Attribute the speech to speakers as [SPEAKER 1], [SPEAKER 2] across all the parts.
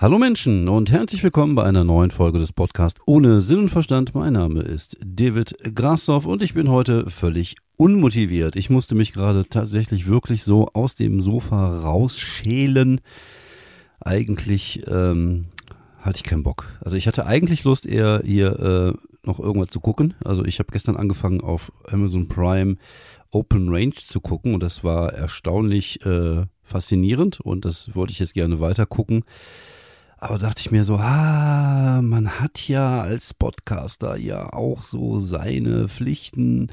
[SPEAKER 1] Hallo Menschen und herzlich willkommen bei einer neuen Folge des Podcasts ohne Sinn und Verstand. Mein Name ist David Grassoff und ich bin heute völlig unmotiviert. Ich musste mich gerade tatsächlich wirklich so aus dem Sofa rausschälen. Eigentlich ähm, hatte ich keinen Bock. Also ich hatte eigentlich Lust, eher hier äh, noch irgendwas zu gucken. Also ich habe gestern angefangen auf Amazon Prime Open Range zu gucken und das war erstaunlich äh, faszinierend und das wollte ich jetzt gerne weiter gucken. Aber dachte ich mir so, ah, man hat ja als Podcaster ja auch so seine Pflichten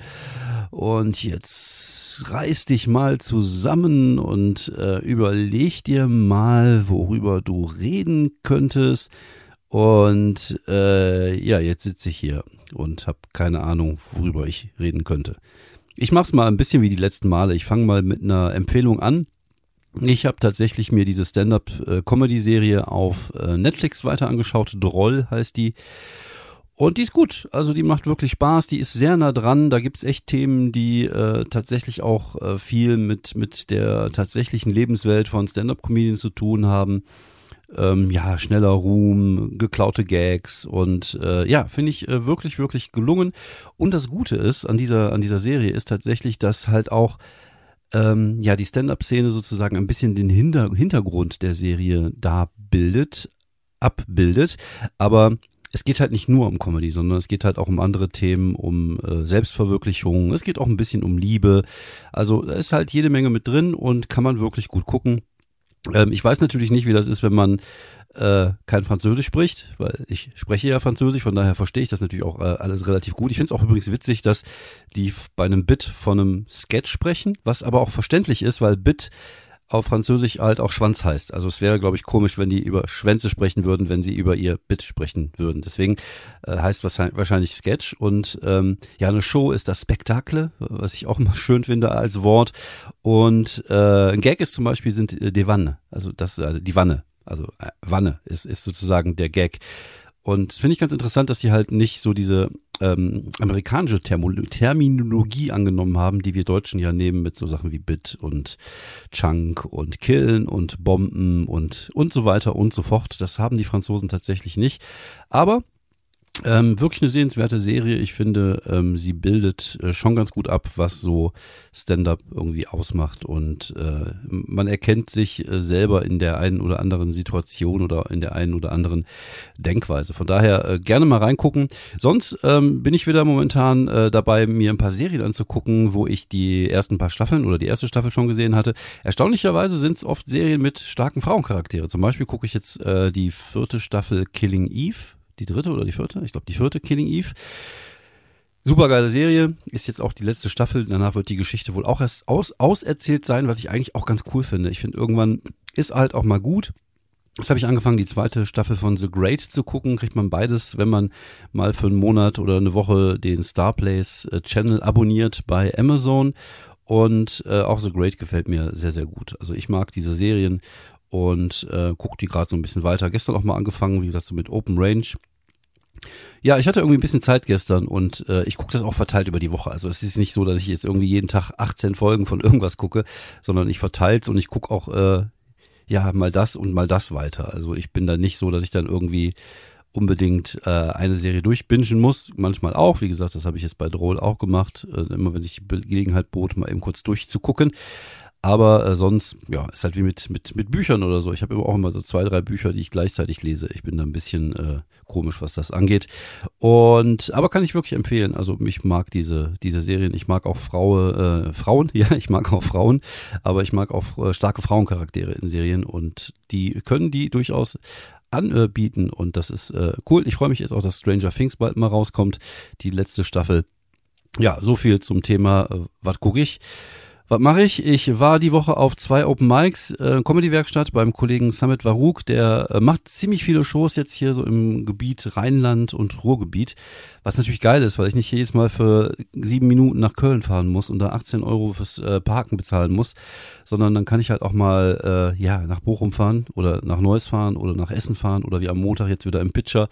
[SPEAKER 1] und jetzt reiß dich mal zusammen und äh, überleg dir mal, worüber du reden könntest. Und äh, ja, jetzt sitze ich hier und habe keine Ahnung, worüber ich reden könnte. Ich mach's mal ein bisschen wie die letzten Male. Ich fange mal mit einer Empfehlung an. Ich habe tatsächlich mir diese Stand-up-Comedy-Serie auf äh, Netflix weiter angeschaut. Droll heißt die. Und die ist gut. Also die macht wirklich Spaß. Die ist sehr nah dran. Da gibt's echt Themen, die äh, tatsächlich auch äh, viel mit, mit der tatsächlichen Lebenswelt von Stand-up-Comedians zu tun haben. Ähm, ja, schneller Ruhm, geklaute Gags und äh, ja, finde ich äh, wirklich, wirklich gelungen. Und das Gute ist an dieser, an dieser Serie ist tatsächlich, dass halt auch ähm, ja die Stand-up-Szene sozusagen ein bisschen den Hinter Hintergrund der Serie da bildet, abbildet, aber es geht halt nicht nur um Comedy, sondern es geht halt auch um andere Themen, um äh, Selbstverwirklichung, es geht auch ein bisschen um Liebe. Also da ist halt jede Menge mit drin und kann man wirklich gut gucken. Ähm, ich weiß natürlich nicht, wie das ist, wenn man äh, kein Französisch spricht, weil ich spreche ja Französisch, von daher verstehe ich das natürlich auch äh, alles relativ gut. Ich finde es auch übrigens witzig, dass die bei einem Bit von einem Sketch sprechen, was aber auch verständlich ist, weil Bit auf Französisch halt auch Schwanz heißt. Also es wäre, glaube ich, komisch, wenn die über Schwänze sprechen würden, wenn sie über ihr Bit sprechen würden. Deswegen äh, heißt wahrscheinlich Sketch. Und ähm, ja, eine Show ist das Spektakle, was ich auch immer schön finde als Wort. Und äh, ein Gag ist zum Beispiel sind äh, die Wanne, also das äh, die Wanne. Also äh, Wanne ist, ist sozusagen der Gag. Und finde ich ganz interessant, dass sie halt nicht so diese ähm, amerikanische Thermo Terminologie angenommen haben, die wir Deutschen ja nehmen mit so Sachen wie Bit und Chunk und Killen und Bomben und und so weiter und so fort. Das haben die Franzosen tatsächlich nicht. Aber ähm, wirklich eine sehenswerte Serie. Ich finde, ähm, sie bildet äh, schon ganz gut ab, was so Stand-up irgendwie ausmacht. Und äh, man erkennt sich äh, selber in der einen oder anderen Situation oder in der einen oder anderen Denkweise. Von daher äh, gerne mal reingucken. Sonst ähm, bin ich wieder momentan äh, dabei, mir ein paar Serien anzugucken, wo ich die ersten paar Staffeln oder die erste Staffel schon gesehen hatte. Erstaunlicherweise sind es oft Serien mit starken Frauencharaktere. Zum Beispiel gucke ich jetzt äh, die vierte Staffel Killing Eve die dritte oder die vierte? Ich glaube, die vierte Killing Eve. Super geile Serie, ist jetzt auch die letzte Staffel. Danach wird die Geschichte wohl auch erst aus, auserzählt sein, was ich eigentlich auch ganz cool finde. Ich finde, irgendwann ist halt auch mal gut. Jetzt habe ich angefangen, die zweite Staffel von The Great zu gucken. Kriegt man beides, wenn man mal für einen Monat oder eine Woche den Starplays äh, Channel abonniert bei Amazon. Und äh, auch The Great gefällt mir sehr, sehr gut. Also ich mag diese Serien und äh, gucke die gerade so ein bisschen weiter. Gestern auch mal angefangen, wie gesagt, so mit Open Range. Ja, ich hatte irgendwie ein bisschen Zeit gestern und äh, ich gucke das auch verteilt über die Woche. Also es ist nicht so, dass ich jetzt irgendwie jeden Tag 18 Folgen von irgendwas gucke, sondern ich verteile und ich gucke auch äh, ja mal das und mal das weiter. Also ich bin da nicht so, dass ich dann irgendwie unbedingt äh, eine Serie durchbingen muss. Manchmal auch, wie gesagt, das habe ich jetzt bei Droll auch gemacht, äh, immer wenn sich die Gelegenheit bot, mal eben kurz durchzugucken. Aber äh, sonst, ja, ist halt wie mit, mit, mit Büchern oder so. Ich habe immer auch immer so zwei, drei Bücher, die ich gleichzeitig lese. Ich bin da ein bisschen äh, komisch, was das angeht. Und aber kann ich wirklich empfehlen. Also mich mag diese, diese Serien. Ich mag auch Frau, äh, Frauen, ja, ich mag auch Frauen, aber ich mag auch äh, starke Frauencharaktere in Serien und die können die durchaus anbieten und das ist äh, cool. Ich freue mich jetzt auch, dass Stranger Things bald mal rauskommt, die letzte Staffel. Ja, so viel zum Thema, äh, was gucke ich. Was mache ich? Ich war die Woche auf zwei Open Mics, äh, Comedy-Werkstatt beim Kollegen Samit Varouk, der äh, macht ziemlich viele Shows jetzt hier so im Gebiet Rheinland und Ruhrgebiet, was natürlich geil ist, weil ich nicht jedes Mal für sieben Minuten nach Köln fahren muss und da 18 Euro fürs äh, Parken bezahlen muss, sondern dann kann ich halt auch mal äh, ja nach Bochum fahren oder nach Neuss fahren oder nach Essen fahren oder wie am Montag jetzt wieder im Pitcher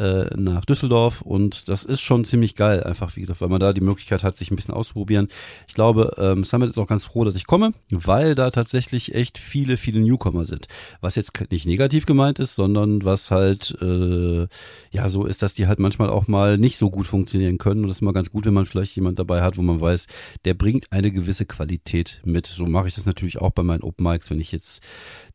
[SPEAKER 1] äh, nach Düsseldorf und das ist schon ziemlich geil, einfach wie gesagt, weil man da die Möglichkeit hat, sich ein bisschen auszuprobieren. Ich glaube, ähm, Summit jetzt auch ganz froh, dass ich komme, weil da tatsächlich echt viele, viele Newcomer sind. Was jetzt nicht negativ gemeint ist, sondern was halt äh, ja so ist, dass die halt manchmal auch mal nicht so gut funktionieren können. Und das ist mal ganz gut, wenn man vielleicht jemand dabei hat, wo man weiß, der bringt eine gewisse Qualität mit. So mache ich das natürlich auch bei meinen Open Mics. Wenn ich jetzt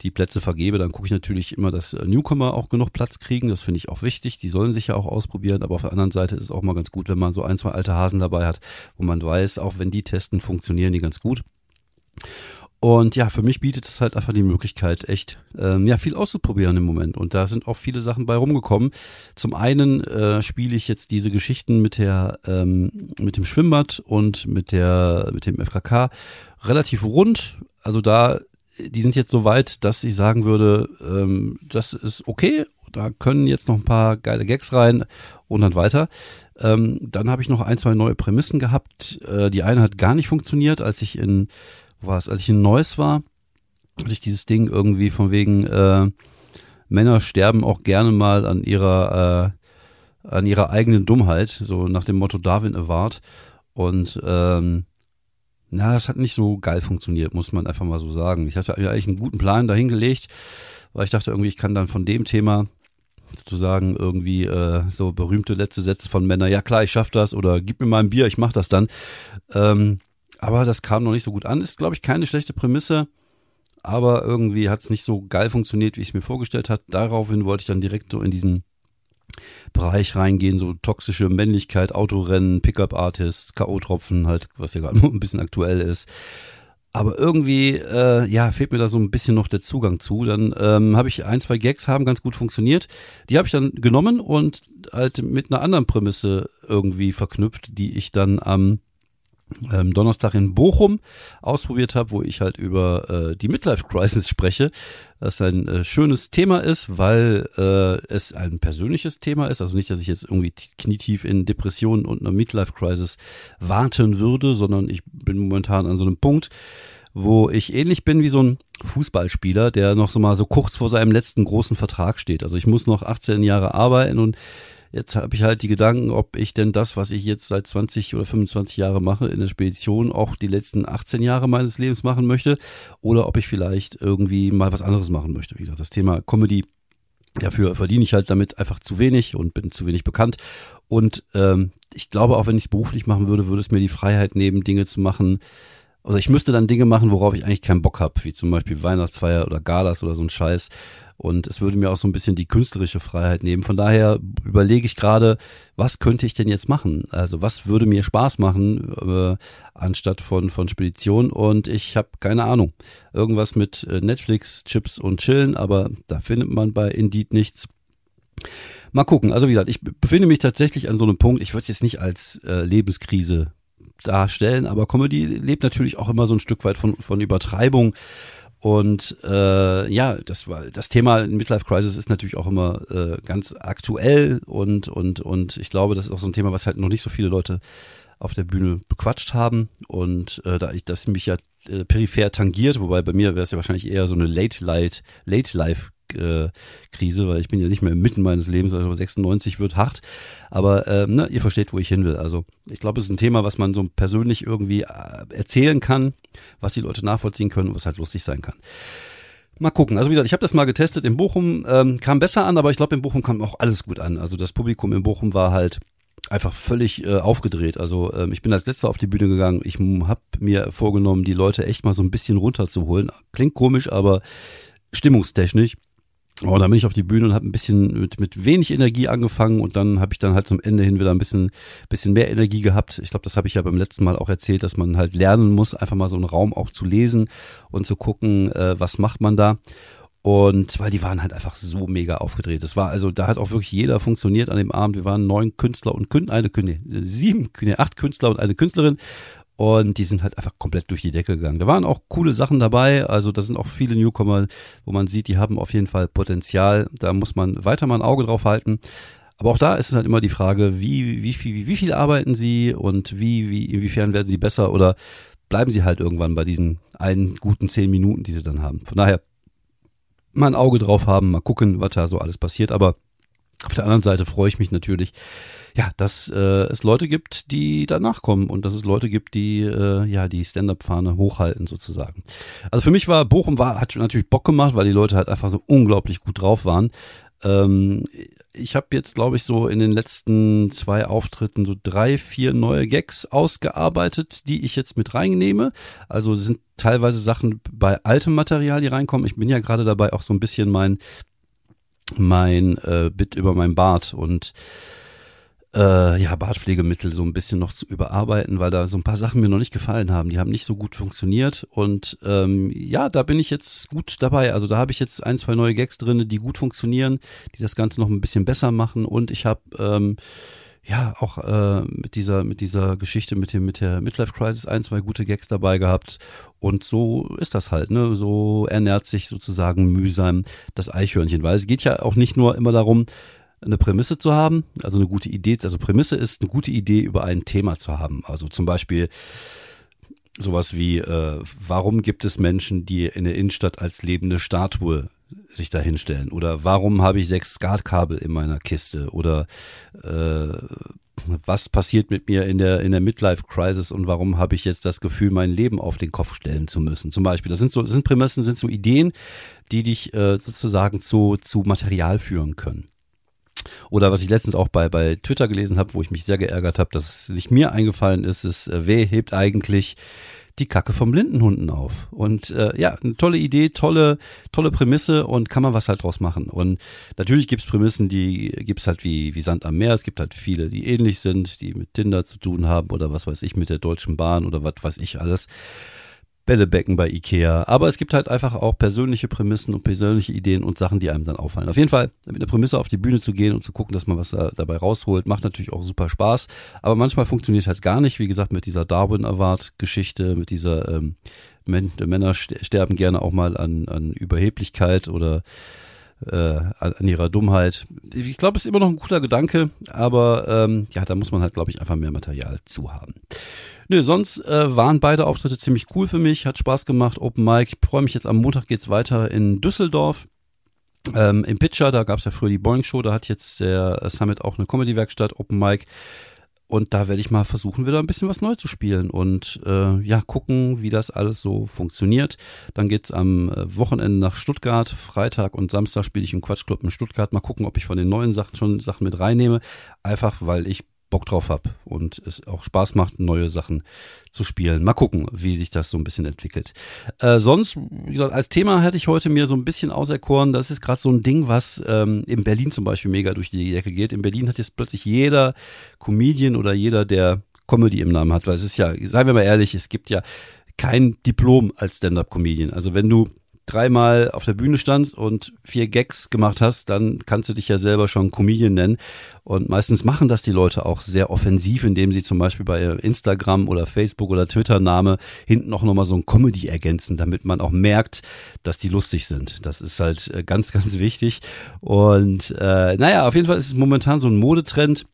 [SPEAKER 1] die Plätze vergebe, dann gucke ich natürlich immer, dass Newcomer auch genug Platz kriegen. Das finde ich auch wichtig. Die sollen sich ja auch ausprobieren. Aber auf der anderen Seite ist es auch mal ganz gut, wenn man so ein, zwei alte Hasen dabei hat, wo man weiß, auch wenn die testen, funktionieren die ganz gut. Und ja, für mich bietet es halt einfach die Möglichkeit, echt ähm, ja viel auszuprobieren im Moment. Und da sind auch viele Sachen bei rumgekommen. Zum einen äh, spiele ich jetzt diese Geschichten mit der ähm, mit dem Schwimmbad und mit der mit dem FKK relativ rund. Also da die sind jetzt so weit, dass ich sagen würde, ähm, das ist okay. Da können jetzt noch ein paar geile Gags rein und dann weiter. Ähm, dann habe ich noch ein, zwei neue Prämissen gehabt. Äh, die eine hat gar nicht funktioniert, als ich in, es, als ich in Neuss war, hatte ich dieses Ding irgendwie von wegen, äh, Männer sterben auch gerne mal an ihrer, äh, an ihrer eigenen Dummheit, so nach dem Motto Darwin Award. Und ähm, na, das hat nicht so geil funktioniert, muss man einfach mal so sagen. Ich hatte eigentlich einen guten Plan dahingelegt, weil ich dachte irgendwie, ich kann dann von dem Thema sozusagen irgendwie äh, so berühmte letzte Sätze von Männern, ja klar, ich schaff das oder gib mir mal ein Bier, ich mach das dann. Ähm, aber das kam noch nicht so gut an. Ist, glaube ich, keine schlechte Prämisse, aber irgendwie hat es nicht so geil funktioniert, wie ich es mir vorgestellt hat. Daraufhin wollte ich dann direkt so in diesen Bereich reingehen, so toxische Männlichkeit, Autorennen, Pickup-Artists, K.O.-Tropfen, halt, was ja gerade ein bisschen aktuell ist. Aber irgendwie, äh, ja, fehlt mir da so ein bisschen noch der Zugang zu. Dann ähm, habe ich ein, zwei Gags haben ganz gut funktioniert. Die habe ich dann genommen und halt mit einer anderen Prämisse irgendwie verknüpft, die ich dann am ähm, Donnerstag in Bochum ausprobiert habe, wo ich halt über äh, die Midlife Crisis spreche, das ein äh, schönes Thema ist, weil äh, es ein persönliches Thema ist, also nicht, dass ich jetzt irgendwie knietief in Depressionen und einer Midlife Crisis warten würde, sondern ich bin momentan an so einem Punkt, wo ich ähnlich bin wie so ein Fußballspieler, der noch so mal so kurz vor seinem letzten großen Vertrag steht. Also ich muss noch 18 Jahre arbeiten und Jetzt habe ich halt die Gedanken, ob ich denn das, was ich jetzt seit 20 oder 25 Jahre mache in der Spedition, auch die letzten 18 Jahre meines Lebens machen möchte oder ob ich vielleicht irgendwie mal was anderes machen möchte. Wie gesagt, das Thema Comedy, dafür verdiene ich halt damit einfach zu wenig und bin zu wenig bekannt. Und ähm, ich glaube, auch wenn ich es beruflich machen würde, würde es mir die Freiheit nehmen, Dinge zu machen, also ich müsste dann Dinge machen, worauf ich eigentlich keinen Bock habe, wie zum Beispiel Weihnachtsfeier oder Galas oder so ein Scheiß. Und es würde mir auch so ein bisschen die künstlerische Freiheit nehmen. Von daher überlege ich gerade, was könnte ich denn jetzt machen? Also was würde mir Spaß machen, äh, anstatt von, von Spedition? Und ich habe keine Ahnung. Irgendwas mit äh, Netflix, Chips und Chillen, aber da findet man bei Indeed nichts. Mal gucken. Also wie gesagt, ich befinde mich tatsächlich an so einem Punkt, ich würde es jetzt nicht als äh, Lebenskrise darstellen, aber Comedy lebt natürlich auch immer so ein Stück weit von, von Übertreibung. Und äh, ja, das war das Thema Midlife Crisis ist natürlich auch immer äh, ganz aktuell. Und und und ich glaube, das ist auch so ein Thema, was halt noch nicht so viele Leute auf der Bühne bequatscht haben. Und äh, da ich das mich ja äh, peripher tangiert, wobei bei mir wäre es ja wahrscheinlich eher so eine Late Light Late Life Krise, weil ich bin ja nicht mehr mitten meines Lebens, also 96 wird hart. Aber äh, ne, ihr versteht, wo ich hin will. Also ich glaube, es ist ein Thema, was man so persönlich irgendwie äh, erzählen kann, was die Leute nachvollziehen können, was halt lustig sein kann. Mal gucken. Also wie gesagt, ich habe das mal getestet in Bochum, ähm, kam besser an, aber ich glaube, in Bochum kam auch alles gut an. Also das Publikum in Bochum war halt einfach völlig äh, aufgedreht. Also ähm, ich bin als letzter auf die Bühne gegangen. Ich habe mir vorgenommen, die Leute echt mal so ein bisschen runterzuholen. Klingt komisch, aber stimmungstechnisch. Oh, dann bin ich auf die Bühne und habe ein bisschen mit, mit wenig Energie angefangen und dann habe ich dann halt zum Ende hin wieder ein bisschen, bisschen mehr Energie gehabt. Ich glaube, das habe ich ja beim letzten Mal auch erzählt, dass man halt lernen muss, einfach mal so einen Raum auch zu lesen und zu gucken, äh, was macht man da. Und weil die waren halt einfach so mega aufgedreht. Das war also, da hat auch wirklich jeder funktioniert an dem Abend. Wir waren neun Künstler und Kün eine, nee, sieben, nee, acht Künstler und eine Künstlerin. Und die sind halt einfach komplett durch die Decke gegangen. Da waren auch coole Sachen dabei. Also da sind auch viele Newcomer, wo man sieht, die haben auf jeden Fall Potenzial. Da muss man weiter mal ein Auge drauf halten. Aber auch da ist es halt immer die Frage, wie, wie, viel, wie viel arbeiten sie und wie, wie, inwiefern werden sie besser oder bleiben sie halt irgendwann bei diesen einen guten zehn Minuten, die sie dann haben. Von daher mal ein Auge drauf haben, mal gucken, was da so alles passiert. Aber Auf der anderen Seite freue ich mich natürlich, ja, dass äh, es Leute gibt, die danach kommen und dass es Leute gibt, die äh, ja die Stand-up-Fahne hochhalten sozusagen. Also für mich war Bochum war hat natürlich Bock gemacht, weil die Leute halt einfach so unglaublich gut drauf waren. Ähm, ich habe jetzt, glaube ich, so in den letzten zwei Auftritten so drei, vier neue Gags ausgearbeitet, die ich jetzt mit reinnehme. Also sind teilweise Sachen bei altem Material, die reinkommen. Ich bin ja gerade dabei, auch so ein bisschen mein mein äh, Bit über mein Bart und äh, ja, Bartpflegemittel so ein bisschen noch zu überarbeiten, weil da so ein paar Sachen mir noch nicht gefallen haben. Die haben nicht so gut funktioniert. Und ähm, ja, da bin ich jetzt gut dabei. Also da habe ich jetzt ein, zwei neue Gags drin, die gut funktionieren, die das Ganze noch ein bisschen besser machen. Und ich habe ähm, ja auch äh, mit dieser mit dieser Geschichte mit dem mit der Midlife Crisis ein zwei gute Gags dabei gehabt und so ist das halt ne so ernährt sich sozusagen mühsam das Eichhörnchen weil es geht ja auch nicht nur immer darum eine Prämisse zu haben, also eine gute Idee. Also Prämisse ist eine gute Idee über ein Thema zu haben. Also zum Beispiel sowas wie, äh, warum gibt es Menschen, die in der Innenstadt als lebende Statue sich da hinstellen? Oder warum habe ich sechs Skatkabel in meiner Kiste? Oder äh, was passiert mit mir in der in der Midlife Crisis und warum habe ich jetzt das Gefühl, mein Leben auf den Kopf stellen zu müssen? Zum Beispiel, das sind so das sind Prämissen, sind so Ideen, die dich äh, sozusagen zu zu Material führen können. Oder was ich letztens auch bei, bei Twitter gelesen habe, wo ich mich sehr geärgert habe, dass es nicht mir eingefallen ist, ist, äh, wer hebt eigentlich die Kacke vom Blindenhunden auf. Und äh, ja, eine tolle Idee, tolle, tolle Prämisse und kann man was halt draus machen. Und natürlich gibt's Prämissen, die gibt's halt wie, wie Sand am Meer. Es gibt halt viele, die ähnlich sind, die mit Tinder zu tun haben oder was weiß ich, mit der Deutschen Bahn oder was weiß ich alles. Bällebecken bei Ikea. Aber es gibt halt einfach auch persönliche Prämissen und persönliche Ideen und Sachen, die einem dann auffallen. Auf jeden Fall mit einer Prämisse auf die Bühne zu gehen und zu gucken, dass man was dabei rausholt, macht natürlich auch super Spaß. Aber manchmal funktioniert halt gar nicht. Wie gesagt, mit dieser Darwin Award Geschichte, mit dieser ähm, Männer sterben gerne auch mal an, an Überheblichkeit oder äh, an ihrer Dummheit. Ich glaube, es ist immer noch ein guter Gedanke, aber ähm, ja, da muss man halt, glaube ich, einfach mehr Material zu haben. Nö, sonst äh, waren beide Auftritte ziemlich cool für mich, hat Spaß gemacht, Open Mic. Ich freue mich jetzt am Montag geht's weiter in Düsseldorf. Ähm, Im Pitcher, da gab's ja früher die Boeing Show, da hat jetzt der Summit auch eine Comedy-Werkstatt, Open Mic. Und da werde ich mal versuchen, wieder ein bisschen was neu zu spielen und äh, ja, gucken, wie das alles so funktioniert. Dann geht's am äh, Wochenende nach Stuttgart. Freitag und Samstag spiele ich im Quatschclub in Stuttgart. Mal gucken, ob ich von den neuen Sachen schon Sachen mit reinnehme. Einfach, weil ich Bock drauf habe und es auch Spaß macht, neue Sachen zu spielen. Mal gucken, wie sich das so ein bisschen entwickelt. Äh, sonst, wie gesagt, als Thema hätte ich heute mir so ein bisschen auserkoren, das ist gerade so ein Ding, was ähm, in Berlin zum Beispiel mega durch die Decke geht. In Berlin hat jetzt plötzlich jeder Comedian oder jeder, der Comedy im Namen hat, weil es ist ja, seien wir mal ehrlich, es gibt ja kein Diplom als Stand-up-Comedian. Also wenn du dreimal auf der Bühne standst und vier Gags gemacht hast, dann kannst du dich ja selber schon Comedian nennen. Und meistens machen das die Leute auch sehr offensiv, indem sie zum Beispiel bei Instagram oder Facebook oder Twitter-Name hinten auch nochmal so ein Comedy ergänzen, damit man auch merkt, dass die lustig sind. Das ist halt äh, ganz, ganz wichtig. Und äh, naja, auf jeden Fall ist es momentan so ein Modetrend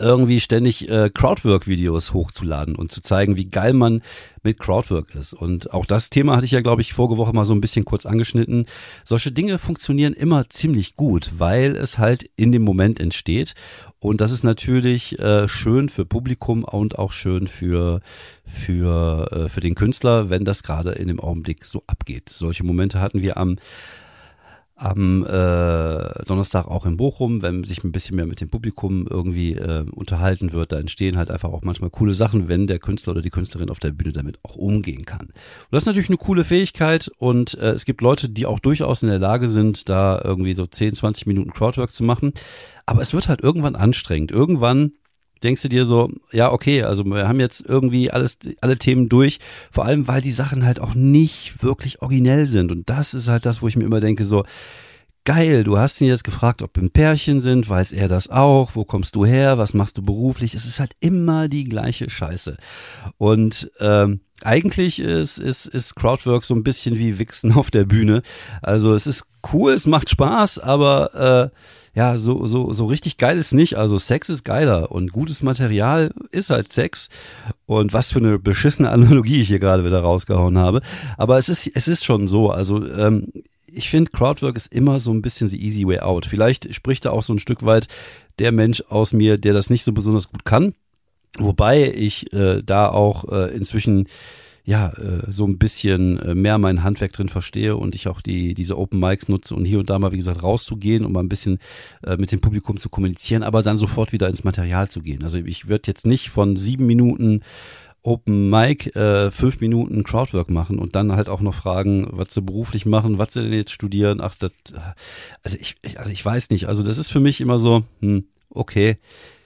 [SPEAKER 1] irgendwie ständig äh, Crowdwork-Videos hochzuladen und zu zeigen, wie geil man mit Crowdwork ist. Und auch das Thema hatte ich ja, glaube ich, vorige Woche mal so ein bisschen kurz angeschnitten. Solche Dinge funktionieren immer ziemlich gut, weil es halt in dem Moment entsteht. Und das ist natürlich äh, schön für Publikum und auch schön für, für, äh, für den Künstler, wenn das gerade in dem Augenblick so abgeht. Solche Momente hatten wir am am äh, Donnerstag auch in Bochum, wenn sich ein bisschen mehr mit dem Publikum irgendwie äh, unterhalten wird, da entstehen halt einfach auch manchmal coole Sachen, wenn der Künstler oder die Künstlerin auf der Bühne damit auch umgehen kann. Und das ist natürlich eine coole Fähigkeit und äh, es gibt Leute, die auch durchaus in der Lage sind, da irgendwie so 10, 20 Minuten Crowdwork zu machen. Aber es wird halt irgendwann anstrengend. Irgendwann denkst du dir so, ja, okay, also wir haben jetzt irgendwie alles, alle Themen durch, vor allem, weil die Sachen halt auch nicht wirklich originell sind. Und das ist halt das, wo ich mir immer denke, so, geil, du hast ihn jetzt gefragt, ob wir ein Pärchen sind, weiß er das auch, wo kommst du her, was machst du beruflich? Es ist halt immer die gleiche Scheiße. Und ähm, eigentlich ist, ist, ist Crowdwork so ein bisschen wie Wichsen auf der Bühne. Also es ist cool, es macht Spaß, aber äh, ja, so, so, so richtig geil ist nicht. Also Sex ist geiler und gutes Material ist halt Sex. Und was für eine beschissene Analogie ich hier gerade wieder rausgehauen habe. Aber es ist, es ist schon so. Also ähm, ich finde, Crowdwork ist immer so ein bisschen the easy way out. Vielleicht spricht da auch so ein Stück weit der Mensch aus mir, der das nicht so besonders gut kann. Wobei ich äh, da auch äh, inzwischen ja, äh, so ein bisschen äh, mehr mein Handwerk drin verstehe und ich auch die, diese Open Mics nutze und hier und da mal, wie gesagt, rauszugehen, um mal ein bisschen äh, mit dem Publikum zu kommunizieren, aber dann sofort wieder ins Material zu gehen. Also ich würde jetzt nicht von sieben Minuten Open Mic äh, fünf Minuten Crowdwork machen und dann halt auch noch fragen, was sie beruflich machen, was sie denn jetzt studieren. Ach, das, also ich, also ich weiß nicht. Also das ist für mich immer so, hm, okay.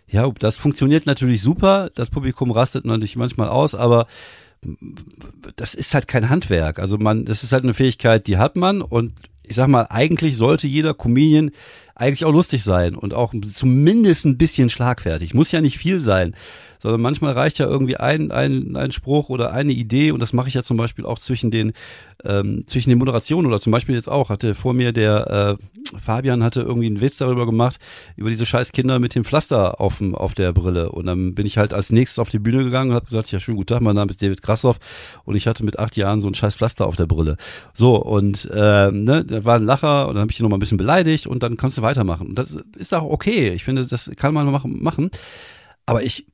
[SPEAKER 1] Ja, das funktioniert natürlich super. Das Publikum rastet natürlich manchmal aus, aber das ist halt kein Handwerk. Also man, das ist halt eine Fähigkeit, die hat man und ich sag mal, eigentlich sollte jeder Comedian eigentlich auch lustig sein und auch zumindest ein bisschen schlagfertig. Muss ja nicht viel sein sondern manchmal reicht ja irgendwie ein, ein, ein Spruch oder eine Idee und das mache ich ja zum Beispiel auch zwischen den ähm, zwischen den Moderationen oder zum Beispiel jetzt auch, hatte vor mir der äh, Fabian hatte irgendwie einen Witz darüber gemacht, über diese scheiß Kinder mit dem Pflaster auf, dem, auf der Brille und dann bin ich halt als nächstes auf die Bühne gegangen und habe gesagt, ja schönen guten Tag, mein Name ist David Krassoff und ich hatte mit acht Jahren so ein scheiß Pflaster auf der Brille. So und äh, ne, da war ein Lacher und dann habe ich ihn noch mal ein bisschen beleidigt und dann kannst du weitermachen. Und das ist auch okay. Ich finde, das kann man machen. machen. Aber ich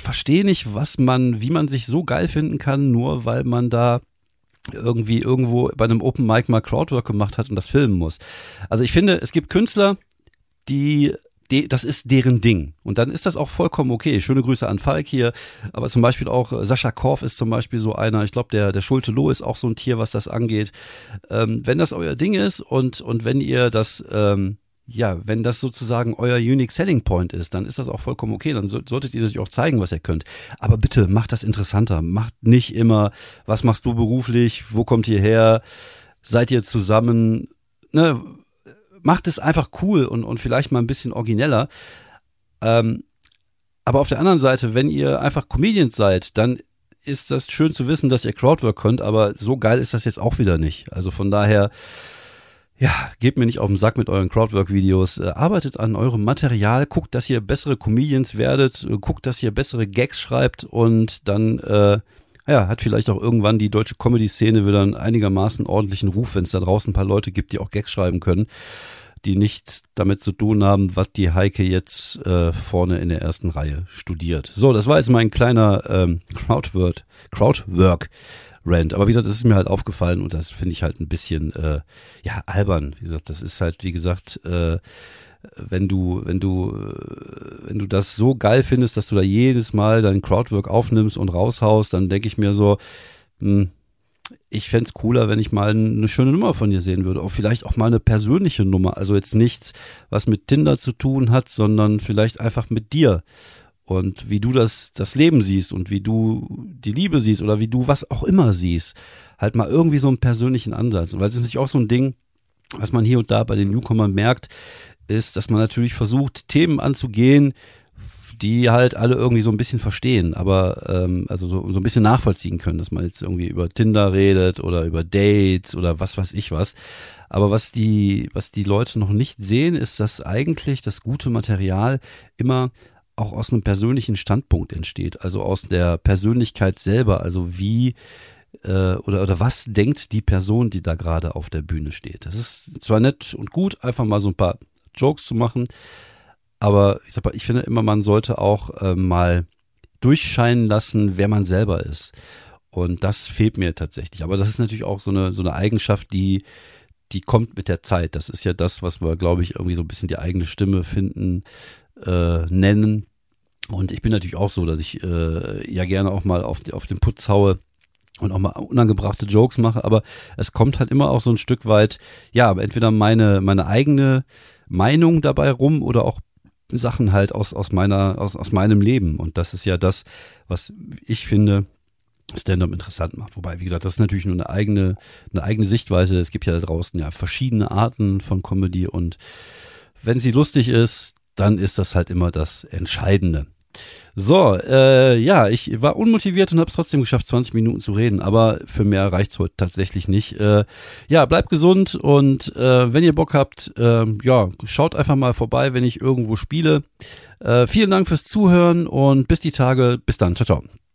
[SPEAKER 1] verstehe nicht, was man, wie man sich so geil finden kann, nur weil man da irgendwie irgendwo bei einem Open Mic mal Crowdwork gemacht hat und das filmen muss. Also ich finde, es gibt Künstler, die das ist deren Ding. Und dann ist das auch vollkommen okay. Schöne Grüße an Falk hier. Aber zum Beispiel auch äh, Sascha Korf ist zum Beispiel so einer. Ich glaube, der, der Schulte Loh ist auch so ein Tier, was das angeht. Ähm, wenn das euer Ding ist und, und wenn ihr das, ähm, ja, wenn das sozusagen euer Unique Selling Point ist, dann ist das auch vollkommen okay. Dann so, solltet ihr natürlich auch zeigen, was ihr könnt. Aber bitte macht das interessanter. Macht nicht immer, was machst du beruflich? Wo kommt ihr her? Seid ihr zusammen? Ne? Macht es einfach cool und, und vielleicht mal ein bisschen origineller. Ähm, aber auf der anderen Seite, wenn ihr einfach Comedians seid, dann ist das schön zu wissen, dass ihr Crowdwork könnt, aber so geil ist das jetzt auch wieder nicht. Also von daher, ja, gebt mir nicht auf den Sack mit euren Crowdwork-Videos. Äh, arbeitet an eurem Material, guckt, dass ihr bessere Comedians werdet, äh, guckt, dass ihr bessere Gags schreibt und dann, äh, ja, hat vielleicht auch irgendwann die deutsche Comedy-Szene wieder einen einigermaßen ordentlichen Ruf, wenn es da draußen ein paar Leute gibt, die auch Gags schreiben können, die nichts damit zu tun haben, was die Heike jetzt äh, vorne in der ersten Reihe studiert. So, das war jetzt mein kleiner ähm, Crowdwork, Crowdwork Rant. Aber wie gesagt, das ist mir halt aufgefallen und das finde ich halt ein bisschen, äh, ja, albern. Wie gesagt, das ist halt, wie gesagt, äh, wenn du, wenn du, äh, wenn du das so geil findest, dass du da jedes Mal dein Crowdwork aufnimmst und raushaust, dann denke ich mir so, mh, hm, ich fände cooler, wenn ich mal eine schöne Nummer von dir sehen würde. Auch vielleicht auch mal eine persönliche Nummer. Also jetzt nichts, was mit Tinder zu tun hat, sondern vielleicht einfach mit dir und wie du das, das Leben siehst und wie du die Liebe siehst oder wie du was auch immer siehst. Halt mal irgendwie so einen persönlichen Ansatz. Weil es ist nicht auch so ein Ding, was man hier und da bei den Newcomern merkt, ist, dass man natürlich versucht, Themen anzugehen, die halt alle irgendwie so ein bisschen verstehen, aber ähm, also so, so ein bisschen nachvollziehen können, dass man jetzt irgendwie über Tinder redet oder über Dates oder was weiß ich was. Aber was die, was die Leute noch nicht sehen, ist, dass eigentlich das gute Material immer auch aus einem persönlichen Standpunkt entsteht, also aus der Persönlichkeit selber, also wie äh, oder, oder was denkt die Person, die da gerade auf der Bühne steht. Das ist zwar nett und gut, einfach mal so ein paar Jokes zu machen, aber ich, sag ich finde immer, man sollte auch äh, mal durchscheinen lassen, wer man selber ist. Und das fehlt mir tatsächlich. Aber das ist natürlich auch so eine, so eine Eigenschaft, die, die kommt mit der Zeit. Das ist ja das, was wir, glaube ich, irgendwie so ein bisschen die eigene Stimme finden, äh, nennen. Und ich bin natürlich auch so, dass ich äh, ja gerne auch mal auf, die, auf den Putz haue und auch mal unangebrachte Jokes mache, aber es kommt halt immer auch so ein Stück weit, ja, entweder meine, meine eigene Meinung dabei rum oder auch Sachen halt aus, aus meiner, aus, aus meinem Leben. Und das ist ja das, was ich finde, Stand-up interessant macht. Wobei, wie gesagt, das ist natürlich nur eine eigene, eine eigene Sichtweise. Es gibt ja da draußen ja verschiedene Arten von Comedy und wenn sie lustig ist, dann ist das halt immer das Entscheidende. So, äh, ja, ich war unmotiviert und habe es trotzdem geschafft, 20 Minuten zu reden, aber für mehr reicht's heute tatsächlich nicht. Äh, ja, bleibt gesund und äh, wenn ihr Bock habt, äh, ja, schaut einfach mal vorbei, wenn ich irgendwo spiele. Äh, vielen Dank fürs Zuhören und bis die Tage. Bis dann. Ciao, ciao.